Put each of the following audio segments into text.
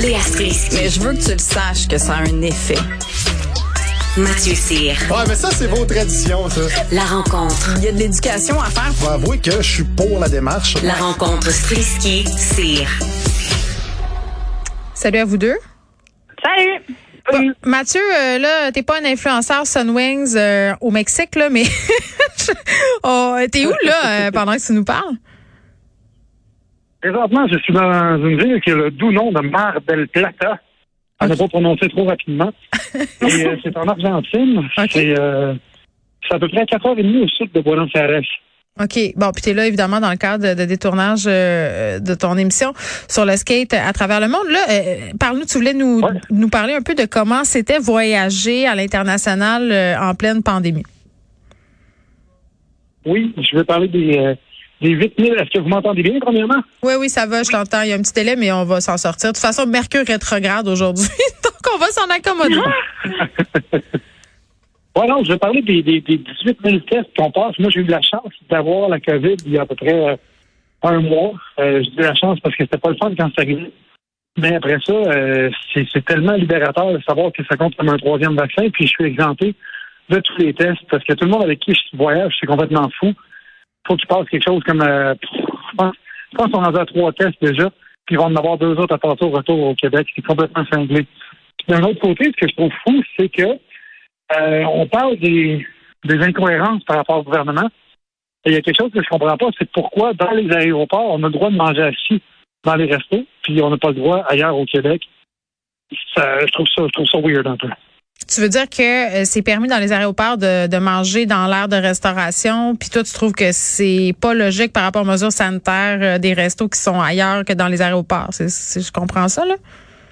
Léa Strisky. Mais je veux que tu le saches que ça a un effet. Mathieu Cyr. Ouais, mais ça, c'est vos traditions, ça. La rencontre. Il y a de l'éducation à faire. Faut avouer que je suis pour la démarche. La rencontre Strisky-Cyr. Salut à vous deux. Salut! Bon, Mathieu, euh, là, t'es pas un influenceur Sunwings euh, au Mexique, là, mais oh, t'es où là euh, pendant que tu nous parles? Présentement, je suis dans une ville qui a le doux nom de Mar del Plata. On n'a pas prononcé trop rapidement. Et euh, c'est en Argentine. Ok. C'est euh, à peu près à 4h30 au sud de Buenos Aires. OK. Bon, puis t'es là, évidemment, dans le cadre de, détournage euh, de ton émission sur le skate à travers le monde. Là, euh, parle-nous, tu voulais nous, Ouais. nous parler un peu de comment c'était voyager à l'international euh, en pleine pandémie. Oui, je vais parler des, euh, des 8000. Est-ce que vous m'entendez bien, premièrement? Oui, oui, ça va, je t'entends. Il y a un petit délai, mais on va s'en sortir. De toute façon, Mercure rétrograde aujourd'hui, donc on va s'en accommoder. Ouais, non, je vais parler des, des, des 18 000 tests qu'on passe. Moi, j'ai eu la chance d'avoir la COVID il y a à peu près euh, un mois. Euh, j'ai eu la chance parce que c'était pas le fun quand c'est arrivé. Mais après ça, euh, c'est tellement libérateur de savoir que ça compte comme un troisième vaccin. Puis je suis exempté de tous les tests parce que tout le monde avec qui je voyage, c'est complètement fou. Faut qu'il passe quelque chose comme... euh, je pense, qu'on en a trois tests déjà. Puis ils vont en avoir deux autres à passer au retour au Québec. C'est complètement cinglé. D'un autre côté, ce que je trouve fou, c'est que euh, on parle des, des incohérences par rapport au gouvernement. Et il y a quelque chose que je comprends pas, c'est pourquoi dans les aéroports, on a le droit de manger assis dans les restos, puis on n'a pas le droit ailleurs au Québec. Ça, je trouve ça, je trouve ça weird un peu. Tu veux dire que euh, c'est permis dans les aéroports de, de manger dans l'aire de restauration, puis toi, tu trouves que c'est pas logique par rapport aux mesures sanitaires euh, des restos qui sont ailleurs que dans les aéroports. C'est, c'est- je comprends ça, là?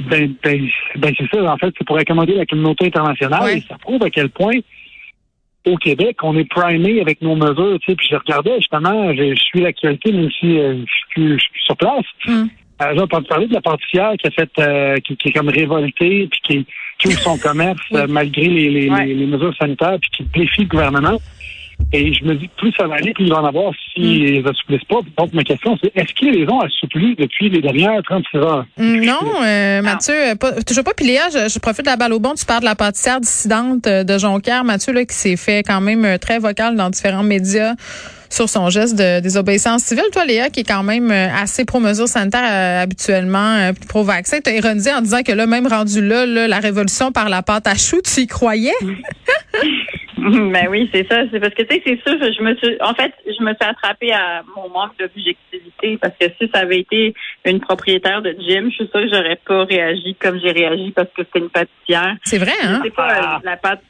Ben, ben, ben, c'est ça, en fait, c'est pour accommoder la communauté internationale. Ouais. Et ça prouve à quel point, au Québec, on est primé avec nos mesures. Tu sais, puis je regardais justement, je, je suis l'actualité, même si euh, je, suis je sur place. Mm. J'ai entendu parler de la pâtissière qui a fait, qui, qui est comme révoltée, puis qui, qui ouvre son commerce euh, malgré les, les, Ouais. les mesures sanitaires, puis qui défie le gouvernement. Et je me dis plus ça va aller, plus il va en avoir s'ils ils assouplissent pas. Donc, ma question, c'est est-ce qu'ils les ont assouplis depuis les dernières 36 heures? Mm, Non, euh, Mathieu, euh, pas, toujours pas. Puis Léa, je, je profite de la balle au bon. Tu parles de la pâtissière dissidente euh, de Jonquière. Mathieu, là, qui s'est fait quand même très vocal dans différents médias sur son geste de désobéissance civile. Toi, Léa, qui est quand même assez pro-mesures sanitaires euh, habituellement, euh, pro-vaccin, t'as ironisé en disant que là, même rendu là, là, la révolution par la pâte à choux, tu y croyais? Ben oui, c'est ça. C'est parce que tu sais, c'est sûr, je me suis, en fait, je me suis attrapée à mon manque d'objectivité parce que si ça avait été une propriétaire de gym, je suis sûre que j'aurais pas réagi comme j'ai réagi parce que c'était une pâtissière. C'est vrai, hein? C'est pas euh, la pâte.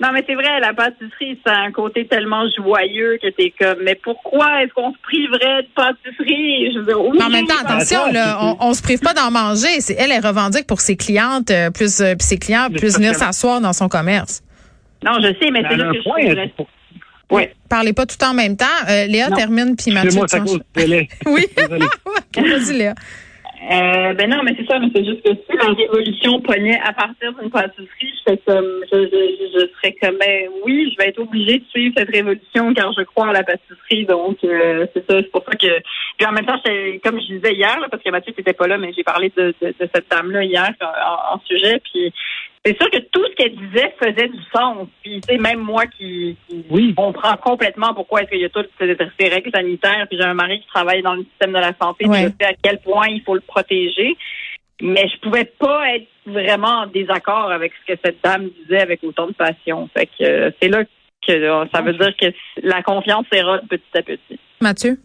Non, mais c'est vrai, la pâtisserie, c'est un côté tellement joyeux que t'es comme, mais pourquoi est-ce qu'on se priverait de pâtisserie? Je veux dire, oui, Mais en même temps, attention, Attends, là, on, se prive pas d'en manger. C'est elle, elle revendique pour ses clientes, euh, plus euh, puis ses clients plus venir s'asseoir dans son commerce. Non, je sais, mais c'est là que je point, Oui. Parlez pas tout en même temps. Euh, Léa Non. termine puis Mathieu. À tu cause délai. Oui. Vas-y, Léa. Euh, ben non, mais c'est ça, mais c'est juste que si la révolution pognait à partir d'une pâtisserie, je serais comme, je, je, je, je serais comme, ben oui, je vais être obligée de suivre cette révolution car je crois à la pâtisserie, donc euh, c'est ça, c'est pour ça que, puis en même temps, comme je disais hier, là, parce que Mathieu n'était pas là, mais j'ai parlé de, de, de cette dame-là hier en, en sujet, puis c'est sûr que tout ce qu'elle disait faisait du sens, puis tu sais, même moi qui, qui Oui. comprends complètement pourquoi est-ce qu'il y a toutes ces, ces règles sanitaires. Puis j'ai un mari qui travaille dans le système de la santé. puis Ouais. Je sais à quel point il faut le protéger. Mais je pouvais pas être vraiment en désaccord avec ce que cette dame disait avec autant de passion. Fait que euh, c'est là que euh, ça veut dire que la confiance s'érode petit à petit. Mathieu?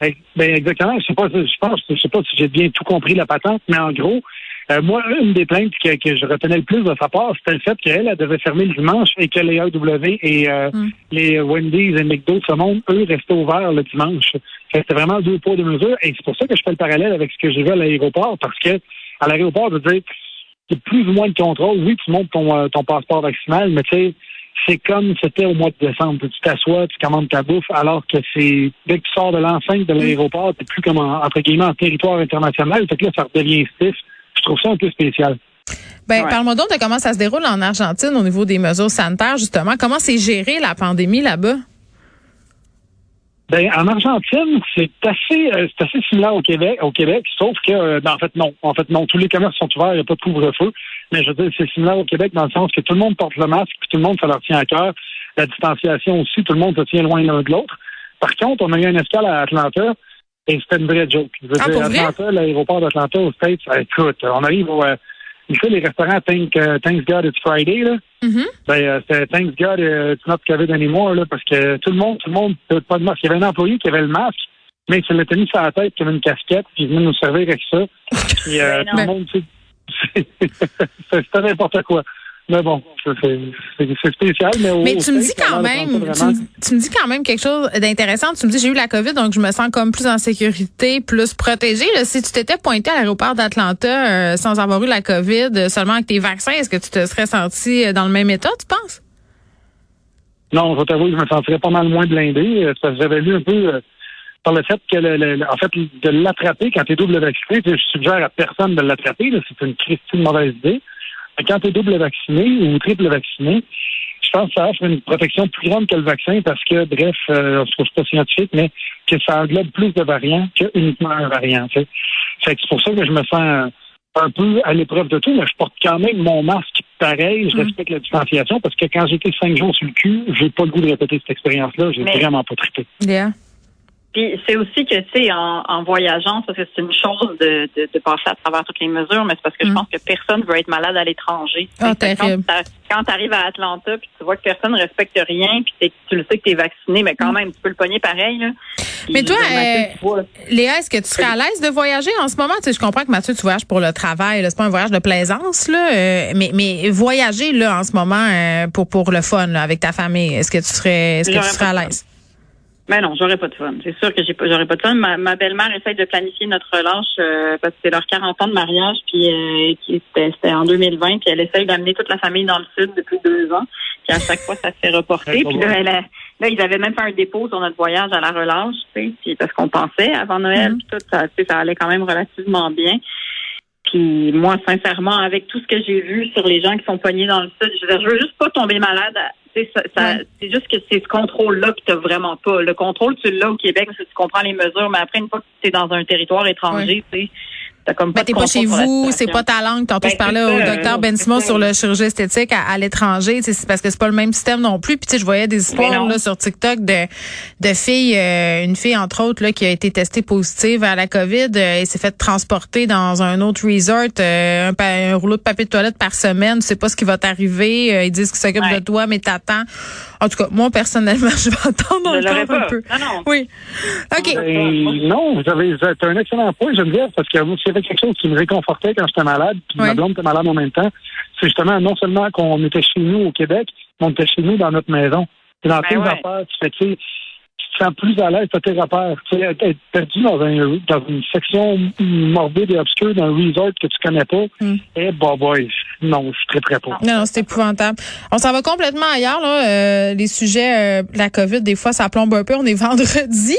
Ben, ben, exactement. Je sais pas, je pense, je sais pas si j'ai bien tout compris la patente, mais en gros, euh, moi, une des plaintes que, que je retenais le plus de sa part, c'était le fait qu'elle, elle devait fermer le dimanche et que les AEW et euh, Mm. les Wendy's et McDo de ce monde, eux, restaient ouverts le dimanche. C'était vraiment deux poids, deux mesures. Et c'est pour ça que je fais le parallèle avec ce que j'ai vu à l'aéroport, parce que à l'aéroport, je veux dire, a plus ou moins de contrôle. Oui, tu montes ton, euh, ton passeport vaccinal, mais tu sais, c'est comme c'était au mois de décembre. Tu t'assois, tu commandes ta bouffe, alors que c'est dès que tu sors de l'enceinte de l'aéroport, t'es plus comme en, entre guillemets en territoire international. Fait que là, ça redevient stiff. Je trouve ça un peu spécial. Ben, Ouais. parle-moi donc de comment ça se déroule en Argentine au niveau des mesures sanitaires, justement. Comment c'est géré la pandémie là-bas? Ben, en Argentine, c'est assez, euh, c'est assez similaire au Québec, au Québec, sauf que, euh, ben, en fait, non. En fait, non. Tous les commerces sont ouverts, il n'y a pas de couvre-feu. Mais je veux dire, c'est similaire au Québec dans le sens que tout le monde porte le masque, puis tout le monde, ça leur tient à cœur. La distanciation aussi, tout le monde se tient loin l'un de l'autre. Par contre, on a eu une escale à Atlanta, et c'était une vraie joke. Je veux Ah, dire, pour vrai? Atlanta, l'aéroport d'Atlanta aux States, euh, écoute, on arrive au, euh, tu sais, les restaurants Thank, euh, Thanks God It's Friday, là. Mhm. Ben, euh, c'était Thanks God euh, It's Not COVID anymore, là, parce que tout le monde, tout le monde, avait pas de masque. Il y avait un employé qui avait le masque, mais il se l'était mis sur la tête, qui avait une casquette, puis il venait nous servir avec ça. Puis, euh, Ben tout le monde, tu sais, c'était n'importe quoi. Mais bon, c'est spécial, mais Mais tu me dis quand même, tu me, tu me dis quand même quelque chose d'intéressant. Tu me dis j'ai eu la COVID, donc je me sens comme plus en sécurité, plus protégée. Là, si tu t'étais pointé à l'aéroport d'Atlanta euh, sans avoir eu la COVID, euh, seulement avec tes vaccins, est-ce que tu te serais senti euh, dans le même état, tu penses? Non, je que je me sentirais pas mal moins blindé. j'avais lu un peu euh, par le fait que, le, en fait, de l'attraper quand tu es double vacciné, je suggère à personne de l'attraper. C'est une christine mauvaise idée. Quand tu es double vacciné ou triple vacciné, je pense que ça offre une protection plus grande que le vaccin parce que, bref, euh, je trouve pas scientifique, mais que ça englobe plus de variants que uniquement un variant. c'est pour ça que je me sens un peu à l'épreuve de tout, mais je porte quand même mon masque pareil, je respecte la distanciation parce que quand j'étais cinq jours sur le cul, j'ai pas le goût de répéter cette expérience-là, j'ai Mais- vraiment pas trippé. Puis c'est aussi que, tu sais, en, en voyageant, que c'est une chose de, de, de passer à travers toutes les mesures, mais c'est parce que je Mm. pense que personne veut être malade à l'étranger. Terrible. Quand tu arrives à Atlanta, puis tu vois que personne ne respecte rien, puis tu le sais que tu es vacciné, mais quand même, tu peux le pogner pareil. Là. Mm. Mais toi, euh, Léa, est-ce que tu serais à l'aise de voyager en ce moment? Tu sais, je comprends que Mathieu, tu voyages pour le travail. là. C'est pas un voyage de plaisance, là. euh, mais, mais voyager là en ce moment euh, pour pour le fun là, avec ta famille, est-ce que tu serais est-ce que tu serais à l'aise? Ben non, j'aurais pas de fun. C'est sûr que j'ai pas, j'aurais pas de fun. Ma, ma belle-mère essaye de planifier notre relâche euh, parce que c'est leur 40 ans de mariage, puis euh, c'était, en 2020, puis elle essaye d'amener toute la famille dans le sud depuis deux ans. Puis à chaque fois, ça se fait reporter. Ouais, Puis là, elle a- là, ils avaient même fait un dépôt sur notre voyage à la relâche, tu sais, puis parce qu'on pensait avant Noël, Mhm. puis tout, ça, tu sais, ça allait quand même relativement bien. Puis moi, sincèrement, avec tout ce que j'ai vu sur les gens qui sont pognés dans le sud, je veux, dire, je veux juste pas tomber malade. Sais, ça, ça- Ouais. C'est juste que c'est ce contrôle-là que tu vraiment pas. Le contrôle, tu l'as au Québec parce que tu comprends les mesures, mais après, une fois que tu es dans un territoire étranger, tu sais, t'as comme pas Ben, t'es pas chez vous, c'est pas ta langue. Tantôt, Ben, je parlais c'est au docteur Ben c'est sur le chirurgie esthétique à, à l'étranger. C'est parce que c'est pas le même système non plus. Puis tu sais, je voyais des histoires là, sur TikTok de de filles, euh, une fille entre autres là qui a été testée positive à la COVID euh, et s'est fait transporter dans un autre resort, euh, un, pa- un rouleau de papier de toilette par semaine. Tu sais pas ce qui va t'arriver. Euh, ils disent qu'ils s'occupent Ouais. de toi, mais t'attends. En tout cas, moi personnellement, je vais attendre encore un peu. Non, non. Oui. Ok. Ben, non, vous avez, vous êtes un excellent point, Geneviève, parce que vous, avait quelque chose qui me réconfortait quand j'étais malade, puis Ouais. ma blonde était malade en même temps, c'est justement non seulement qu'on était chez nous au Québec, mais on était chez nous dans notre maison. Et dans Ben tes ouais. affaires, tu fais, tu sais, tu te sens plus à l'aise, t'as tes repères. Tu sais, être perdu dans, un, dans une section morbide et obscure d'un resort que tu connais pas, Mm. eh, bah, boy, non, je suis très pas. Non, non, c'est épouvantable. On s'en va complètement ailleurs, là. Euh, les sujets, euh, la COVID, des fois, ça plombe un peu. On est vendredi.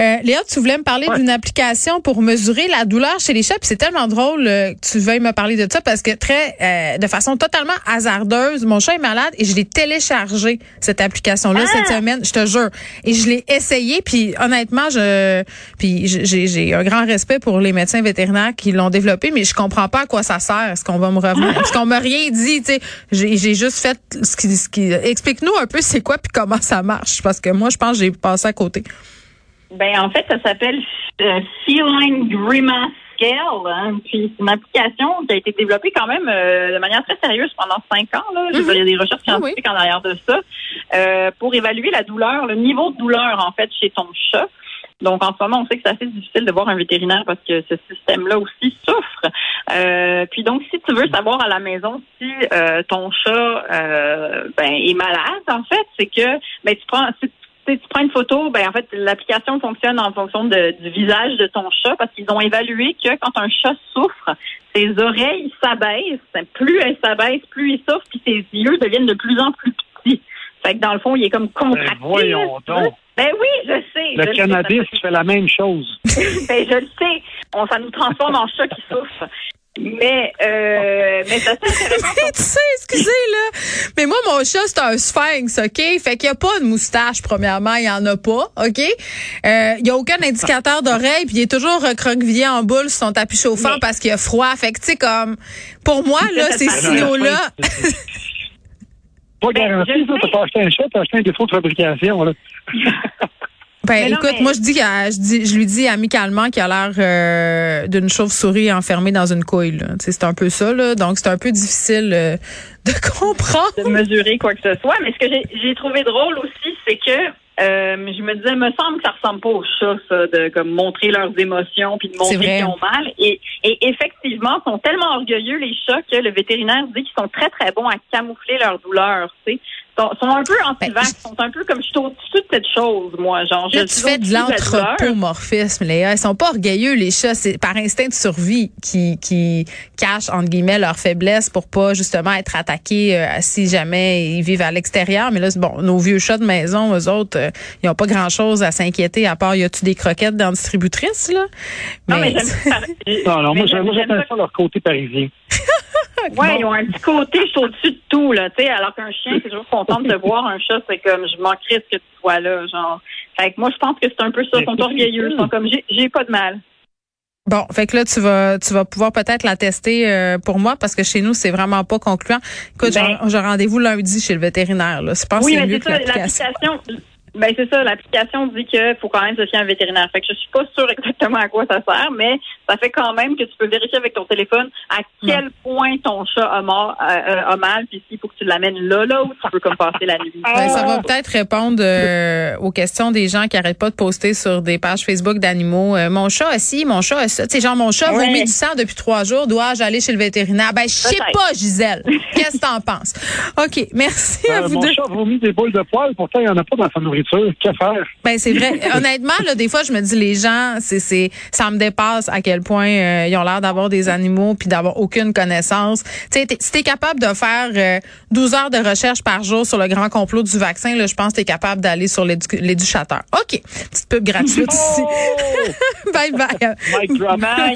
Euh, Léa, tu voulais me parler Ouais. d'une application pour mesurer la douleur chez les chats. Puis c'est tellement drôle euh, que tu veuilles me parler de ça parce que très, euh, de façon totalement hasardeuse, mon chat est malade et je l'ai téléchargé cette application-là cette semaine. Je te jure. Et je l'ai essayé. Puis honnêtement, je, puis j'ai un grand respect pour les médecins vétérinaires qui l'ont développé, mais je comprends pas à quoi ça sert. Est-ce qu'on va me revenir Parce qu'on m'a rien dit. Tu sais, j'ai j'ai juste fait ce qui, ce qui. Explique-nous un peu c'est quoi puis comment ça marche, parce que moi je pense que j'ai passé à côté. Ben, en fait, ça s'appelle euh, Feline Grimace Scale. hein. Puis c'est une application qui a été développée quand même euh, de manière très sérieuse pendant cinq ans. Là. Dire, Il y a des recherches oui. scientifiques en arrière de ça euh, pour évaluer la douleur, le niveau de douleur en fait chez ton chat. Donc en ce moment, on sait que c'est assez difficile de voir un vétérinaire parce que ce système-là aussi souffre. Euh, puis donc, si tu veux savoir à la maison si euh, ton chat euh, ben, est malade, en fait, c'est que ben, tu prends si tu sais, tu prends une photo, ben en fait, l'application fonctionne en fonction de- du visage de ton chat parce qu'ils ont évalué que quand un chat souffre, ses oreilles s'abaissent. Plus elles s'abaissent, plus il souffre, puis ses yeux deviennent de plus en plus petits. Fait que dans le fond, il est comme contracté. Ben, voyons donc. Ben oui, je sais. Le cannabis fait la même chose. ben, je le sais. On, ça nous transforme en chat qui souffre. Mais, euh, mais ça, c'est intéressant. tu sais, excusez, là. Mais moi, mon chat, c'est un sphinx, OK? Fait qu'il n'y a pas de moustache, premièrement. Il n'y en a pas, OK? Euh, il n'y a aucun indicateur d'oreille, puis il est toujours recroquevillé en boule sur son tapis chauffant Mais- parce qu'il a froid. Fait que, tu sais, comme, pour moi, là, ces Ah, signaux-là, Pas Ben, garanti, je ça. sais. T'as pas acheté un chat, t'as acheté un défaut de fabrication, là. Ben, Mais non, écoute, mais- moi, je dis, je dis, je lui dis amicalement qu'il a l'air euh, d'une chauve-souris enfermée dans une couille. là. Tu sais, C'est un peu ça, là. Donc, c'est un peu difficile euh, de comprendre. de mesurer quoi que ce soit. Mais ce que j'ai- j'ai trouvé drôle aussi, c'est que euh, je me disais, me semble que ça ressemble pas aux chats, ça, de comme montrer leurs émotions puis de montrer qu'ils ont mal. Et, et effectivement, ils sont tellement orgueilleux les chats que le vétérinaire dit qu'ils sont très très bons à camoufler leur douleur. Tu sais, sont, sont un peu anti-vax, ils sont un peu comme je suis au-dessus de cette chose, moi. Genre, je Ben, Là, tu fais de l'anthropomorphisme, Léa. Ils sont pas orgueilleux, les chats. C'est par instinct de survie qui, qui cachent, entre guillemets, leur faiblesse pour pas, justement, être attaqués euh, si jamais ils vivent à l'extérieur. Mais là, c'est bon, nos vieux chats de maison, eux autres, euh, ils ont pas grand-chose à s'inquiéter à part, y a-tu des croquettes dans la distributrice, là? Non, mais j'aime Non, non, moi, j'aime- ça leur côté parisien. Ouais, ils ont un petit côté, je suis au-dessus de tout, là, tu sais, alors qu'un chien, c'est toujours content de te voir, un chat, c'est comme, je m'en crisse que tu sois là, genre. Fait que moi, je pense que c'est un peu ça, ils sont orgueilleux, ils sont comme, j'ai, pas de mal. Bon, fait que là, tu vas, tu vas pouvoir peut-être la tester euh, pour moi parce que chez nous, c'est vraiment pas concluant. Écoute, Ben- j'ai- rendez-vous lundi chez le vétérinaire. Là. Je pense oui, que c'est mais mieux c'est que ça, l'application. Ben c'est ça, l'application dit qu'il faut quand même se fier à un vétérinaire. Fait que je suis pas sûre exactement à quoi ça sert, mais ça fait quand même que tu peux vérifier avec ton téléphone à quel point ton chat a, mort, euh, euh, a mal, puis s'il faut que tu l'amènes là, là, où tu peux comme passer la nuit. Ben, ça va peut-être répondre euh, aux questions des gens qui arrêtent pas de poster sur des pages Facebook d'animaux. Euh, mon chat a ci, mon chat a ça. Tu sais, genre, mon chat Ouais. vomit du sang depuis trois jours. Dois-je aller chez le vétérinaire? Ben, je sais pas, Gisèle. Qu'est-ce que t'en penses? OK. Merci à Euh, vous mon deux. chat vomit des boules de poils, pourtant, il n'y en a pas dans sa nourriture. Faire? Ben c'est vrai. Honnêtement, là, des fois, je me dis les gens, c'est c'est ça me dépasse à quel point euh, ils ont l'air d'avoir des animaux puis d'avoir aucune connaissance. Tu sais, t'es- si t'es capable de faire euh, 12 heures de recherche par jour sur le grand complot du vaccin, là, je pense que t'es capable d'aller sur l'édu- l'éducateur. OK. Petite pub gratuite ici. Oh! bye bye. Bye.